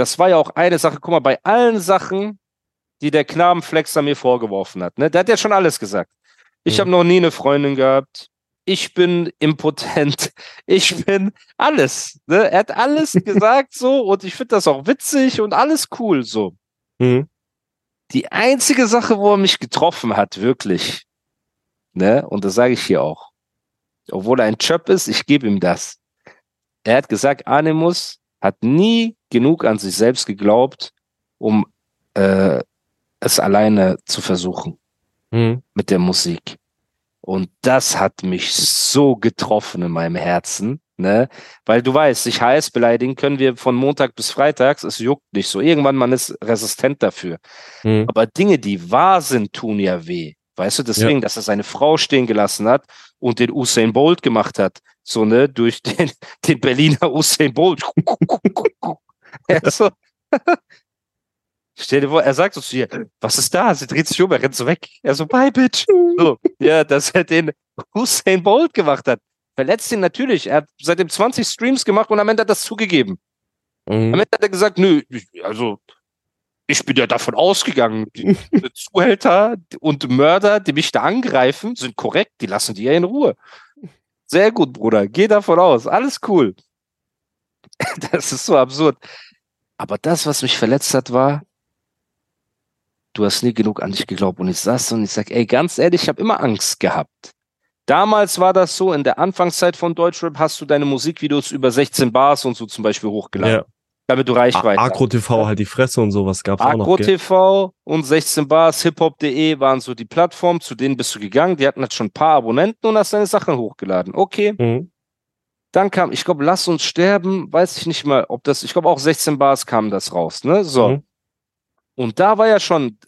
Das war ja auch eine Sache, guck mal, bei allen Sachen, die der Knabenflexer mir vorgeworfen hat, ne, der hat ja schon alles gesagt. Ich Mhm. habe noch nie eine Freundin gehabt. Ich bin impotent. Ich bin alles. Ne? Er hat alles gesagt so und ich finde das auch witzig und alles cool so. Mhm. Die einzige Sache, wo er mich getroffen hat, wirklich, ne, und das sage ich hier auch, obwohl er ein Chöp ist, ich gebe ihm das. Er hat gesagt, Animus hat nie genug an sich selbst geglaubt, um äh, es alleine zu versuchen Mhm. mit der Musik. Und das hat mich so getroffen in meinem Herzen, ne? Weil du weißt, sich heiß beleidigen können wir von Montag bis Freitags, es juckt nicht so. Irgendwann man ist resistent dafür. Mhm. Aber Dinge, die wahr sind, tun ja weh. Weißt du, deswegen, dass er seine Frau stehen gelassen hat und den Usain Bolt gemacht hat. So, ne, durch den, den Berliner Usain Bolt. ja, so. Stell dir vor, er sagt so zu ihr, was ist da? Sie dreht sich um, er rennt so weg. Er so, bye, bitch. So, ja, dass er den Usain Bolt gemacht hat. Verletzt ihn natürlich. Er hat seitdem 20 Streams gemacht und am Ende hat er das zugegeben. Am Mhm. Ende hat er gesagt, nö, also ich bin ja davon ausgegangen, die, Zuhälter und Mörder, die mich da angreifen, sind korrekt, die lassen die ja in Ruhe. Sehr gut, Bruder, geh davon aus, alles cool. Das ist so absurd. Aber das, was mich verletzt hat, war, du hast nie genug an dich geglaubt. Und ich saß und ich sag, ey, ganz ehrlich, ich habe immer Angst gehabt. Damals war das so, in der Anfangszeit von Deutschrap hast du deine Musikvideos über 16 Bars und so zum Beispiel hochgeladen, Ja. Damit du Reichweite hast. Agro TV halt die Fresse und sowas gab's auch noch. Agro? TV und 16 Bars, hiphop.de waren so die Plattformen, zu denen bist du gegangen. Die hatten halt schon ein paar Abonnenten und hast deine Sachen hochgeladen. Okay. Mhm. Dann kam, ich glaube, Lass uns sterben, weiß ich nicht mal, ob das, ich glaube auch 16 Bars kam das raus, ne? So. Mhm. Und da war ja schon,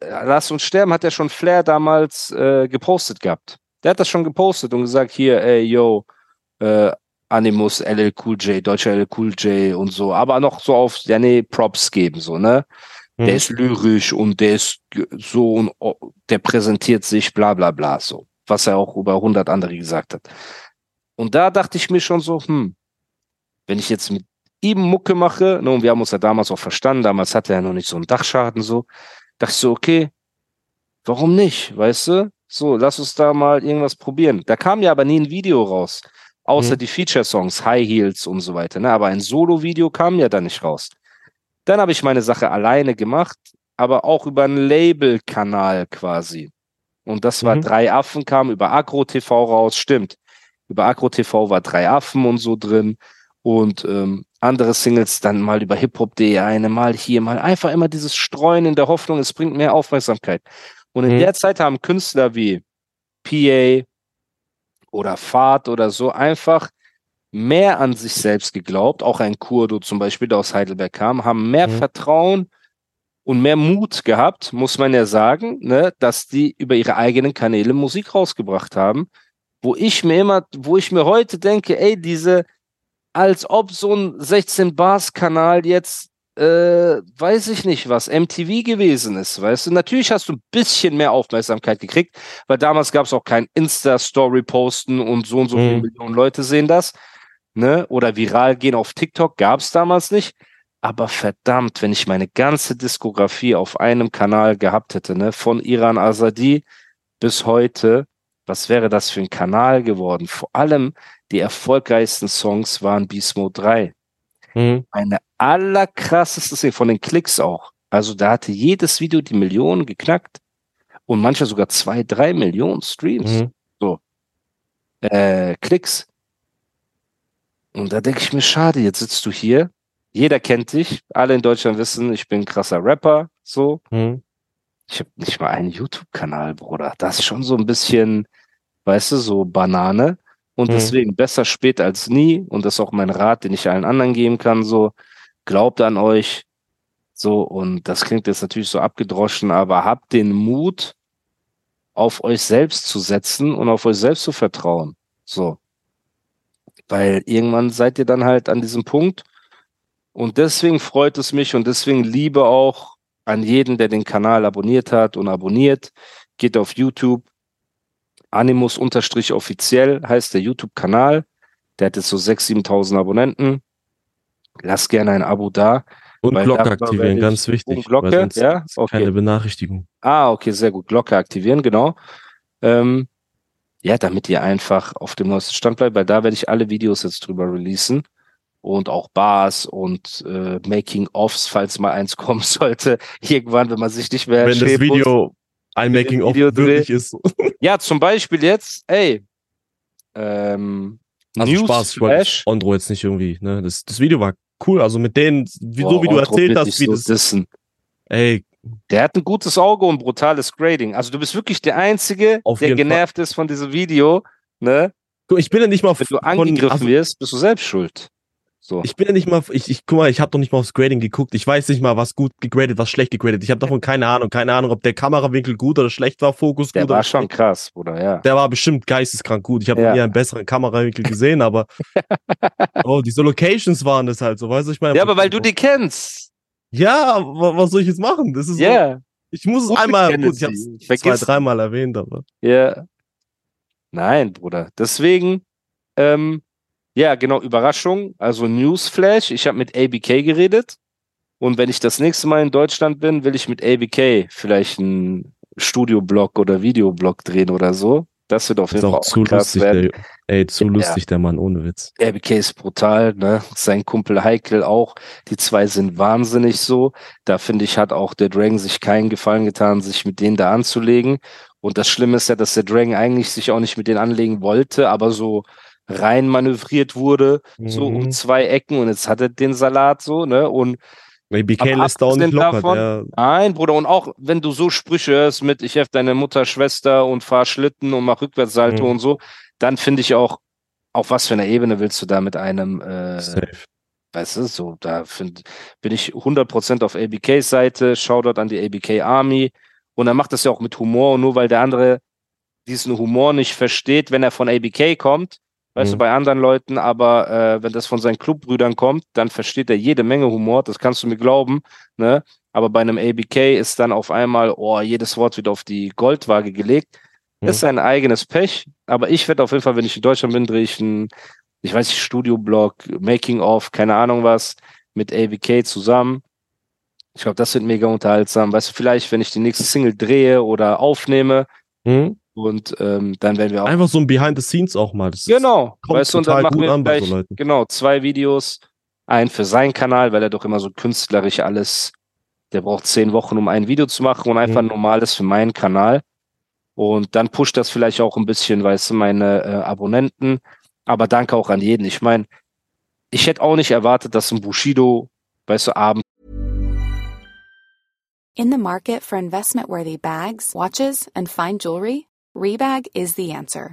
Lass uns sterben hat ja schon Flair damals äh, gepostet gehabt. Der hat das schon gepostet und gesagt, hier, ey, yo, äh, Animus, LL Cool J, deutscher LL Cool J und so, aber noch so auf, ja, nee, Props geben, so, ne? Mhm. Der ist lyrisch und der ist so und der präsentiert sich, bla, bla, bla, so. Was er auch über 100 andere gesagt hat. Und da dachte ich mir schon so, hm, wenn ich jetzt mit ihm Mucke mache, ne, und wir haben uns ja damals auch verstanden, damals hatte er noch nicht so einen Dachschaden, so, dachte ich so, okay, warum nicht, weißt du? So, lass uns da mal irgendwas probieren. Da kam ja aber nie ein Video raus, außer Mhm. die Feature-Songs, High Heels und so weiter, ne, aber ein Solo-Video kam ja da nicht raus. Dann habe ich meine Sache alleine gemacht, aber auch über einen Label-Kanal quasi. Und das war Mhm. drei Affen, kam über Agro TV raus, stimmt. Über Agro TV war drei Affen und so drin. Und ähm, andere Singles dann mal über hiphop.de eine, mal hier, mal einfach immer dieses Streuen in der Hoffnung, es bringt mehr Aufmerksamkeit. Und in Mhm. der Zeit haben Künstler wie PA oder Fahrt oder so einfach mehr an sich selbst geglaubt, auch ein Kurdo zum Beispiel, der aus Heidelberg kam, haben mehr Mhm. Vertrauen und mehr Mut gehabt, muss man ja sagen, ne, dass die über ihre eigenen Kanäle Musik rausgebracht haben, wo ich mir immer, wo ich mir heute denke, ey, diese, als ob so ein 16 Bars Kanal jetzt, äh, weiß ich nicht was, MTV gewesen ist, weißt du, natürlich hast du ein bisschen mehr Aufmerksamkeit gekriegt, weil damals gab es auch kein Insta-Story posten und so und so viele Mhm. Millionen Leute sehen das, ne, oder viral gehen auf TikTok gab es damals nicht, aber verdammt, wenn ich meine ganze Diskografie auf einem Kanal gehabt hätte, ne, von Iran Azadi bis heute, was wäre das für ein Kanal geworden? Vor allem die erfolgreichsten Songs waren Mode 3. Mhm. Eine allerkrasseste Szene, von den Klicks auch. Also da hatte jedes Video die Millionen geknackt und mancher sogar zwei, drei Millionen Streams, Mhm. äh, Klicks. Und da denke ich mir, schade, jetzt sitzt du hier. Jeder kennt dich. Alle in Deutschland wissen, ich bin ein krasser Rapper. So. Mhm. Ich habe nicht mal einen YouTube-Kanal, Bruder. Das ist schon so ein bisschen, weißt du, so Banane. Und Mhm. deswegen besser spät als nie. Und das ist auch mein Rat, den ich allen anderen geben kann. So, glaubt an euch, So, und das klingt jetzt natürlich so abgedroschen, aber habt den Mut, auf euch selbst zu setzen und auf euch selbst zu vertrauen. So. Weil irgendwann seid ihr dann halt an diesem Punkt. Und deswegen freut es mich und deswegen liebe auch an jeden, der den Kanal abonniert hat und abonniert. Geht auf YouTube. Animus-offiziell heißt der YouTube-Kanal. Der hat jetzt so 6.000, 7.000 Abonnenten. Lasst gerne ein Abo da. Und Glocke aktivieren, ganz ich- wichtig. Und Glocke, ja, okay. Keine Benachrichtigung. Ah, okay, sehr gut. Glocke aktivieren, genau. Ähm, ja, damit ihr einfach auf dem neuesten Stand bleibt, weil da werde ich alle Videos jetzt drüber releasen. Und auch Bars und äh, Making-ofs, falls mal eins kommen sollte, irgendwann, wenn man sich nicht mehr Wenn das muss. Ein Making-of würdig ist. Ja, zum Beispiel jetzt, ey, ähm, Also Spaß, ich wollte Newsflash. Ondro jetzt nicht irgendwie, ne? Das, das Video war cool, also mit denen, wie, so Boah, wie du erzählt hast, wie so das, dissen. ey, Der hat ein gutes Auge und brutales Grading. Also du bist wirklich der Einzige, Auf der jeden Fall. genervt ist von diesem Video, ne? ich bin ja nicht mal Wenn du von, angegriffen also, wirst, bist du selbst schuld. So. ich bin ja nicht mal, ich, ich guck mal, ich habe doch nicht mal aufs Grading geguckt. Ich weiß nicht mal, was gut gegradet, was schlecht gegradet. Ich habe davon keine Ahnung, keine Ahnung, ob der Kamerawinkel gut oder schlecht war, Fokus Der gut war oder schon schlecht. krass, Bruder, ja. Der war bestimmt geisteskrank gut. Ich habe Ja. noch nie einen besseren Kamerawinkel gesehen, aber oh, diese Locations waren das halt so, weißt du, ich meine. Ja, aber weil du die kennst. Ja, wa- was soll ich jetzt machen? Das ist so, Ja. ich muss es einmal, gut, ich habe es zwei, dreimal erwähnt, aber Ja. Nein, Bruder. Deswegen, ähm, ja, genau, Überraschung. Also Newsflash. Ich habe mit ABK geredet. Und wenn ich das nächste Mal in Deutschland bin, will ich mit ABK vielleicht einen Studioblog oder Videoblog drehen oder so. Das wird auf jeden Fall auch zu krass lustig, werden. der, ey, zu Ja. lustig, der Mann, ohne Witz. RBK ist brutal, ne? Sein Kumpel Heikel auch. Die zwei sind wahnsinnig so. Da finde ich, hat auch der Dragon sich keinen Gefallen getan, sich mit denen da anzulegen. Und das Schlimme ist ja, dass der Dragon eigentlich sich auch nicht mit denen anlegen wollte, aber so rein manövriert wurde, so Mhm. um zwei Ecken und jetzt hat er den Salat so, ne? Und lässt da auch nicht abgesehen locker. davon- Der, Nein, Bruder, und auch wenn du so Sprüche hörst mit, ich helfe deine Mutter, Schwester und fahr Schlitten und mach Rückwärtssalto Mhm. und so, dann finde ich auch, auf was für einer Ebene willst du da mit einem, äh, safe. weißt du, so, da find, bin ich 100% auf ABKs Seite, Shoutout an die ABK Army und er macht das ja auch mit Humor und nur weil der andere diesen Humor nicht versteht, wenn er von ABK kommt, weißt Mhm. du, bei anderen Leuten, aber äh, wenn das von seinen Clubbrüdern kommt, dann versteht er jede Menge Humor, das kannst du mir glauben, ne? Aber bei einem ABK ist dann auf einmal, oh, jedes Wort wird auf die Goldwaage gelegt. Mhm. Ist sein eigenes Pech, aber ich werde auf jeden Fall, wenn ich in Deutschland bin, drehe ich einen, ich weiß nicht, Studioblog, Making of, keine Ahnung was, mit ABK zusammen. Ich glaube, das wird mega unterhaltsam. Weißt du, vielleicht, wenn ich die nächste Single drehe oder aufnehme Mhm. Und ähm, dann werden wir auch Einfach so ein Behind the Scenes auch mal. Das ist- Genau, kommt weißt du, und dann total machen gut wir an bei so Leuten. genau, zwei Videos. Einen für seinen Kanal, weil er doch immer so künstlerisch alles, der braucht zehn Wochen, um ein Video zu machen und einfach Mhm. ein normales für meinen Kanal. Und dann pusht das vielleicht auch ein bisschen, weißt du, meine äh, Abonnenten. Aber danke auch an jeden. Ich meine, ich hätte auch nicht erwartet, dass ein Bushido, weißt du, abends In the market for investment worthy bags, watches, and fine jewelry, Rebag is the answer.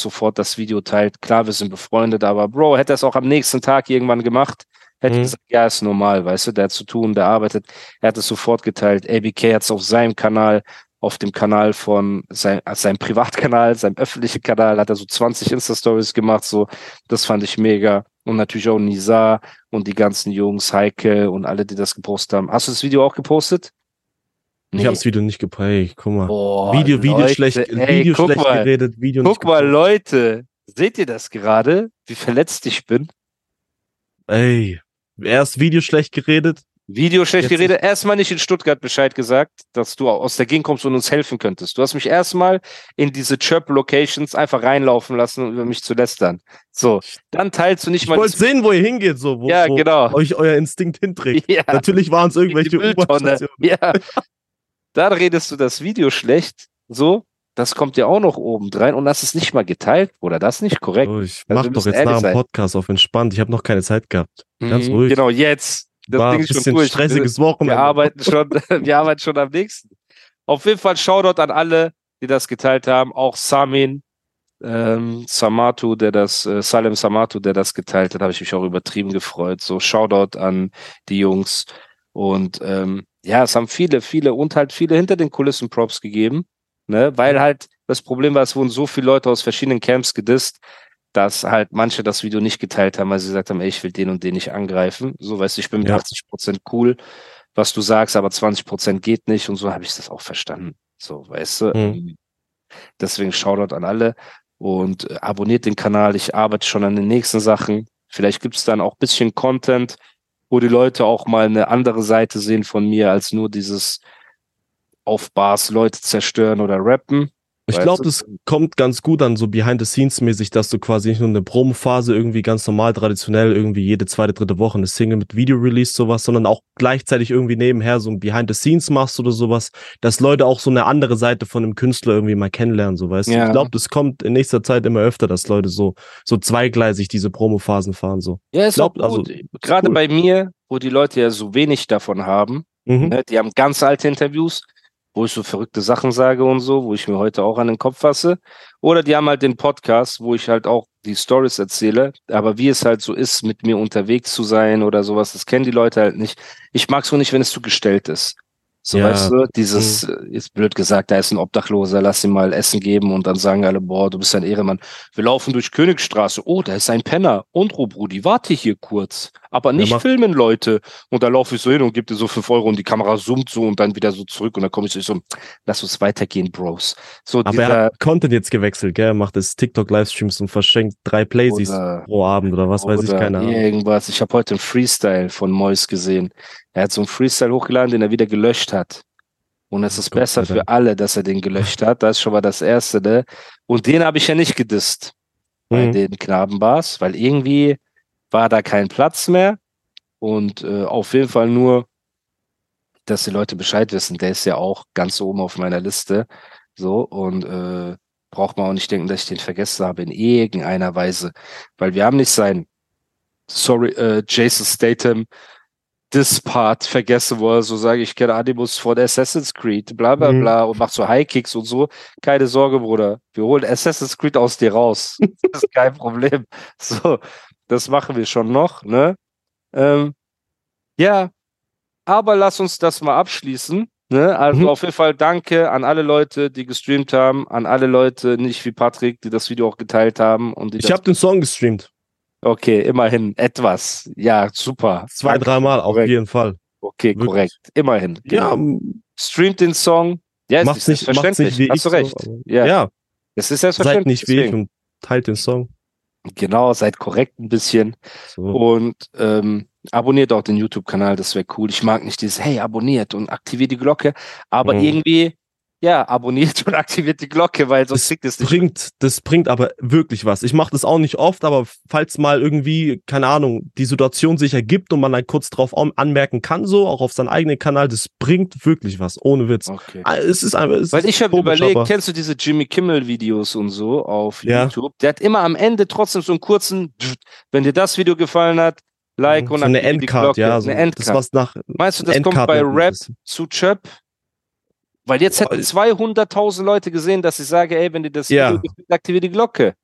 Sofort das Video teilt. Klar, wir sind befreundet, aber Bro, hätte er es auch am nächsten Tag irgendwann gemacht, hätte Mhm. gesagt, ja, ist normal, weißt du, der hat zu tun, der arbeitet. Er hat es sofort geteilt. ABK hat es auf seinem Kanal, auf dem Kanal von sein, also seinem Privatkanal, seinem öffentlichen Kanal, hat er so 20 Insta-Stories gemacht, so, das fand ich mega. und natürlich auch Nisa und die ganzen Jungs, Heike und alle, die das gepostet haben. Hast du das Video auch gepostet? Ich habe das Video nicht geprägt. Guck mal. Boah, Video, Video Leute, schlecht, ey, Video schlecht mal, geredet, Video Guck mal, gepostet. Leute, seht ihr das gerade? Wie verletzt ich bin? Ey, erst Video schlecht geredet. Video schlecht Jetzt geredet, erstmal nicht in Stuttgart Bescheid gesagt, dass du aus der Gegend kommst und uns helfen könntest. Du hast mich erstmal in diese Chirp-Locations einfach reinlaufen lassen, um über mich zu lästern. So, dann teilst du nicht Ich mal. wollte sehen, wo ihr hingeht, so, wo, ja, wo genau. euch euer Instinkt hinträgt. Ja, Natürlich waren es irgendwelche. U-Bahn-Stationen. Ja. Dann redest du das Video schlecht, so, das kommt ja auch noch oben rein und das ist nicht mal geteilt, oder das ist nicht korrekt. So, ich Also mach wir doch jetzt nach dem. Podcast auf entspannt. Ich habe noch keine Zeit gehabt. Ganz Mhm, ruhig. Genau, jetzt. Das War Ding ein ist schon bisschen durch. stressiges Wochenende. Wir arbeiten schon, wir arbeiten schon am nächsten. Auf jeden Fall Shoutout an alle, die das geteilt haben. Auch Samin, ähm, Samatu, der das, äh, Salem Samatu, der das geteilt hat, habe ich mich auch übertrieben gefreut. So Shoutout an die Jungs. Und ähm, ja, es haben viele, viele und halt viele hinter den Kulissen Props gegeben. Ne? Weil halt das Problem war, es wurden so viele Leute aus verschiedenen Camps gedisst, dass halt manche das Video nicht geteilt haben, weil sie gesagt haben, ey, ich will den und den nicht angreifen. So, weißt du, ich bin mit Ja. 80 Prozent cool, was du sagst, aber 20 Prozent geht nicht und so habe ich das auch verstanden. So, weißt du. Mhm. Deswegen Shoutout an alle und äh, abonniert den Kanal. Ich arbeite schon an den nächsten Sachen. Vielleicht gibt es dann auch bisschen Content, wo die Leute auch mal eine andere Seite sehen von mir, als nur dieses auf Bars Leute zerstören oder rappen. Ich glaube, du? das kommt ganz gut an, so behind-the-scenes-mäßig, dass du quasi nicht nur eine Promo-Phase irgendwie ganz normal, traditionell irgendwie jede zweite, dritte Woche eine Single mit Video-Release, sowas, sondern auch gleichzeitig irgendwie nebenher so ein Behind-the-Scenes machst oder sowas, dass Leute auch so eine andere Seite von einem Künstler irgendwie mal kennenlernen, so weißt du. Ja. Ich glaube, das kommt in nächster Zeit immer öfter, dass Leute so, so zweigleisig diese Promo-Phasen fahren, so. Ja, ist glaub, auch also, gut. Gerade cool. bei mir, wo die Leute ja so wenig davon haben, Mhm. Ne? Die haben ganz alte Interviews, wo ich so verrückte Sachen sage und so, wo ich mir heute auch an den Kopf fasse. Oder die haben halt den Podcast, wo ich halt auch die Stories erzähle. Aber wie es halt so ist, mit mir unterwegs zu sein oder sowas, das kennen die Leute halt nicht. Ich mag es nur nicht, wenn es zu gestellt ist. So Ja. weißt du, dieses, äh, ist blöd gesagt, da ist ein Obdachloser, lass ihm mal Essen geben und dann sagen alle, boah, du bist ein Ehremann. Wir laufen durch Königstraße, oh, da ist ein Penner. Und Brudi, warte hier kurz. Aber nicht mach- filmen, Leute. Und da laufe ich so hin und gebe dir so fünf Euro und die Kamera zoomt so und dann wieder so zurück und dann komme ich so, ich so, lass uns weitergehen, Bros. So Aber er dieser, hat Content jetzt gewechselt, gell? Er macht jetzt TikTok-Livestreams und verschenkt drei Plays Oder- pro Abend oder was weiß ich, oder keine Ahnung. irgendwas. Ich habe heute einen Freestyle von Mois gesehen. Er hat so einen Freestyle hochgeladen, den er wieder gelöscht hat. Und es ist Gott besser für alle, dass er den gelöscht hat. Das ist schon mal das Erste, ne? Und den habe ich ja nicht gedisst bei Mhm. den Knabenbars, weil irgendwie war da kein Platz mehr. Und äh, auf jeden Fall nur, dass die Leute Bescheid wissen. Der ist ja auch ganz oben auf meiner Liste. So, und äh, braucht man auch nicht denken, dass ich den vergessen habe in irgendeiner Weise. Weil wir haben nicht sein, sorry, äh, Jason Statham, this Part vergessen, wo er so sage, ich kenne Animus von Assassin's Creed, bla bla Mhm. bla und macht so High-Kicks und so. Keine Sorge, Bruder. Wir holen Assassin's Creed aus dir raus. Das ist kein Problem. So, das machen wir schon noch, ne? Ähm, ja, aber lass uns das mal abschließen. Ne? Also Mhm. auf jeden Fall danke an alle Leute, die gestreamt haben, an alle Leute, nicht wie Patrick, die das Video auch geteilt haben. Und Ich habe den Song gestreamt. okay, immerhin etwas. Ja, super. Zwei, dreimal auf jeden Fall. Okay, Wirklich. korrekt. Immerhin. Ja, Genau. Streamt den Song. Ja, es macht's ist nicht, macht's selbstverständlich. nicht wie Hast du recht. So, ja, ja, es ist seid selbstverständlich. nicht wie ich und teilt den Song. Genau, seid korrekt ein bisschen. So. Und ähm, abonniert auch den YouTube-Kanal, das wäre cool. Ich mag nicht dieses, hey, abonniert und aktiviert die Glocke, aber Mhm. irgendwie, ja, abonniert und aktiviert die Glocke, weil sonst Das kriegt es nicht. bringt, das bringt aber wirklich was. Ich mache das auch nicht oft, aber falls mal irgendwie, keine Ahnung, die Situation sich ergibt und man dann kurz drauf an- anmerken kann, so, auch auf seinen eigenen Kanal, das bringt wirklich was, ohne Witz. Okay. Ah, Es ist einfach, es Weil ist ich habe überlegt, aber- kennst du diese Jimmy Kimmel-Videos und so auf Ja. YouTube? Der hat immer am Ende trotzdem so einen kurzen, wenn dir das Video gefallen hat, Like und so eine Endcard, ja, so, eine das Endcard. was nach Meinst du, das Endcard kommt bei Rap das. zu Chöp? Weil jetzt hätten Boah. 200.000 Leute gesehen, dass ich sage, ey, wenn dir das Ja. Video gefällt, aktiviere die Glocke.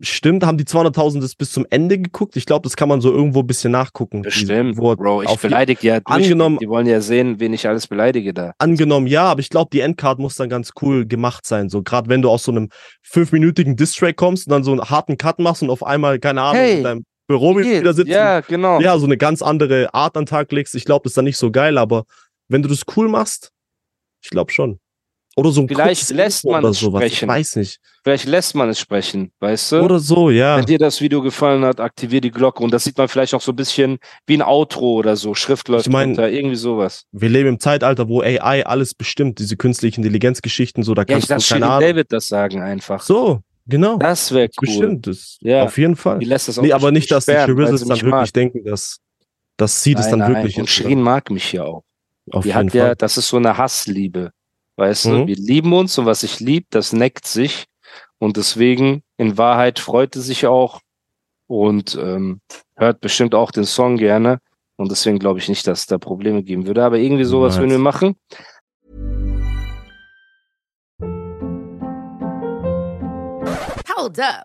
Stimmt, haben die 200.000 das bis zum Ende geguckt? Ich glaube, das kann man so irgendwo ein bisschen nachgucken. Bestimmt, wo Bro, ich beleidige ja durch. angenommen- Die wollen ja sehen, wen ich alles beleidige da. Angenommen, ja, aber ich glaube, die Endcard muss dann ganz cool gemacht sein. So, gerade wenn du aus so einem fünfminütigen Distrack kommst und dann so einen harten Cut machst und auf einmal, keine Ahnung, Hey, mit deinem Büromitglieder sitzen. Ja, genau. ja, so eine ganz andere Art an den Tag legst, ich glaube, das ist dann nicht so geil, aber wenn du das cool machst, ich glaube schon. Oder so ein Vielleicht lässt man es sowas, ich sprechen. weiß nicht. Vielleicht lässt man es sprechen, weißt du? Oder so, ja. Wenn dir das Video gefallen hat, aktivier die Glocke. Und das sieht man vielleicht auch so ein bisschen wie ein Outro oder so. Schrift läuft Ich mein- runter, irgendwie sowas. Wir leben im Zeitalter, wo AI alles bestimmt, diese künstliche Intelligenzgeschichten, so, da Ja, ich kannst du, keine Ahnung. David das sagen einfach. So, genau. Das wäre cool. Bestimmt, das, Ja. auf jeden Fall. Die lässt das auch Nee, aber nicht, dass die sperren, sie dann wirklich mag. denken, dass, dass sie das Nein, dann nein. wirklich Und. Shirin mag mich ja auch. Auf Die jeden hat ja, Fall. das ist so eine Hassliebe. Weißt du, Mhm. wir lieben uns und was ich lieb, das neckt sich. Und deswegen, in Wahrheit, freut es sich auch und ähm, hört bestimmt auch den Song gerne. Und deswegen glaube ich nicht, dass es da Probleme geben würde. Aber irgendwie sowas würden wir machen. Hold up.